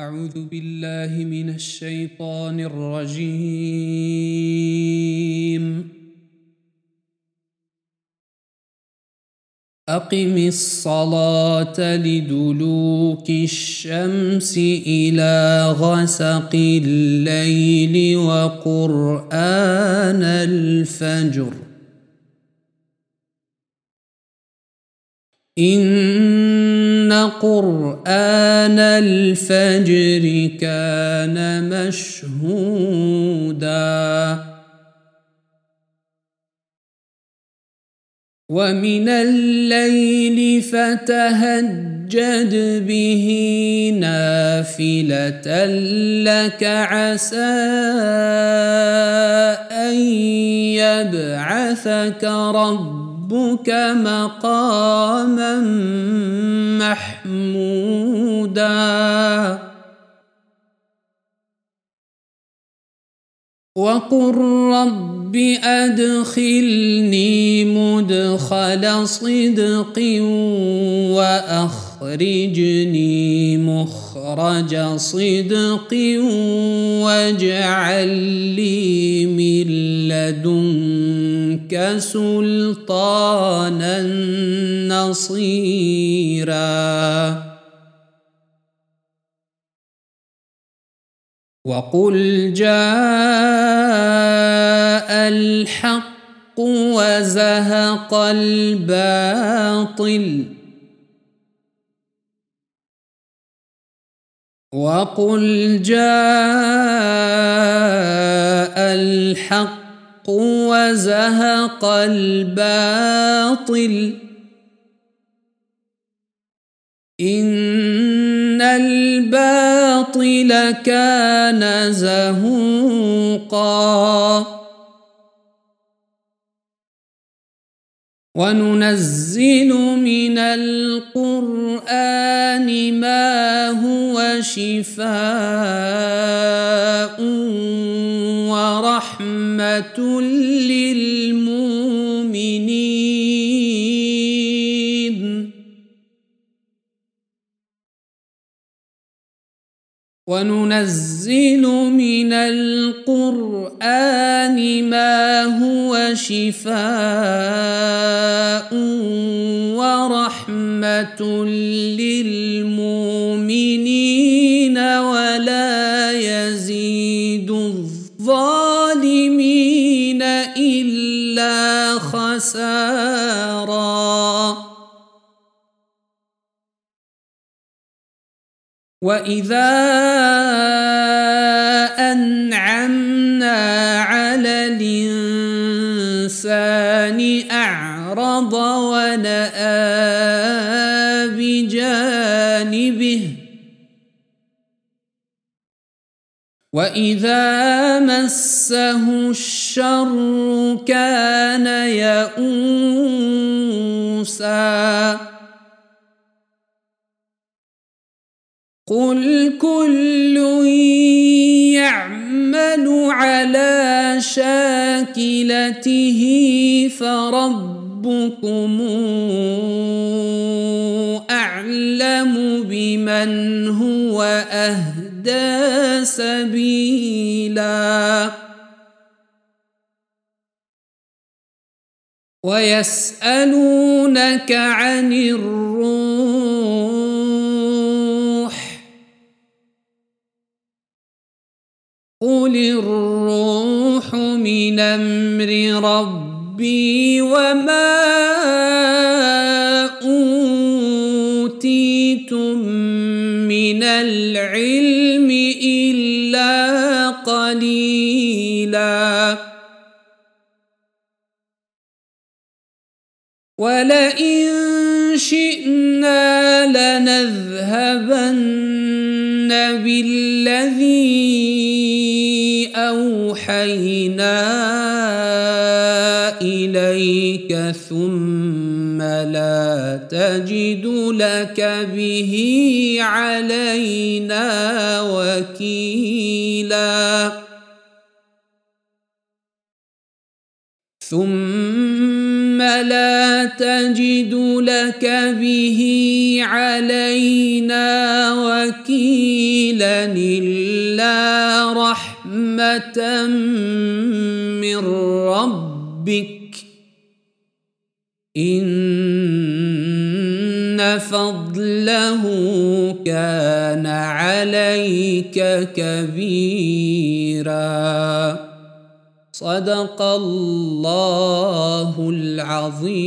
أعوذ بالله من الشيطان الرجيم. أقم الصلاة لدلوك الشمس إلى غسق الليل وقرآن الفجر. إن قرآن الفجر كان مشهودا. ومن الليل فتهجد به نافلة لك عسى أن يبعثك ربك. ربك مقاما محمودا. وقل رب أدخلني مدخل صدق وأخرجني مخرج صدق واجعل لي من لدنك سلطانا نصيرا. وقل جاء الحق وزهق الباطل. وقل جاء الحق وزهق الباطل. إن الباطل كان زهوقا. وننزل من القرآن ما هو شفاء ورحمة للمؤمنين وننزل من القرآن ما هو شفاء ورحمة للمؤمنين ولا يزيد الظالمين إلا خساراً واذا انعمنا على الانسان اعرض وناى بجانبه واذا مسه الشر كان يئوسا قل كل يعمل على شاكلته فربكم اعلم بمن هو اهدى سبيلا ويسالونك عن الروح قل الروح من أمر ربي وما اوتيتم من العلم الا قليلا ولئن شئنا لنذهبن بالذي أوحينا إليك ثم لا تجد لك به علينا وكيلا. ثم لا تجد لك به علينا وكيلا إلا رحمة من ربك إن فضله كان عليك كبيراً. صدق الله العظيم.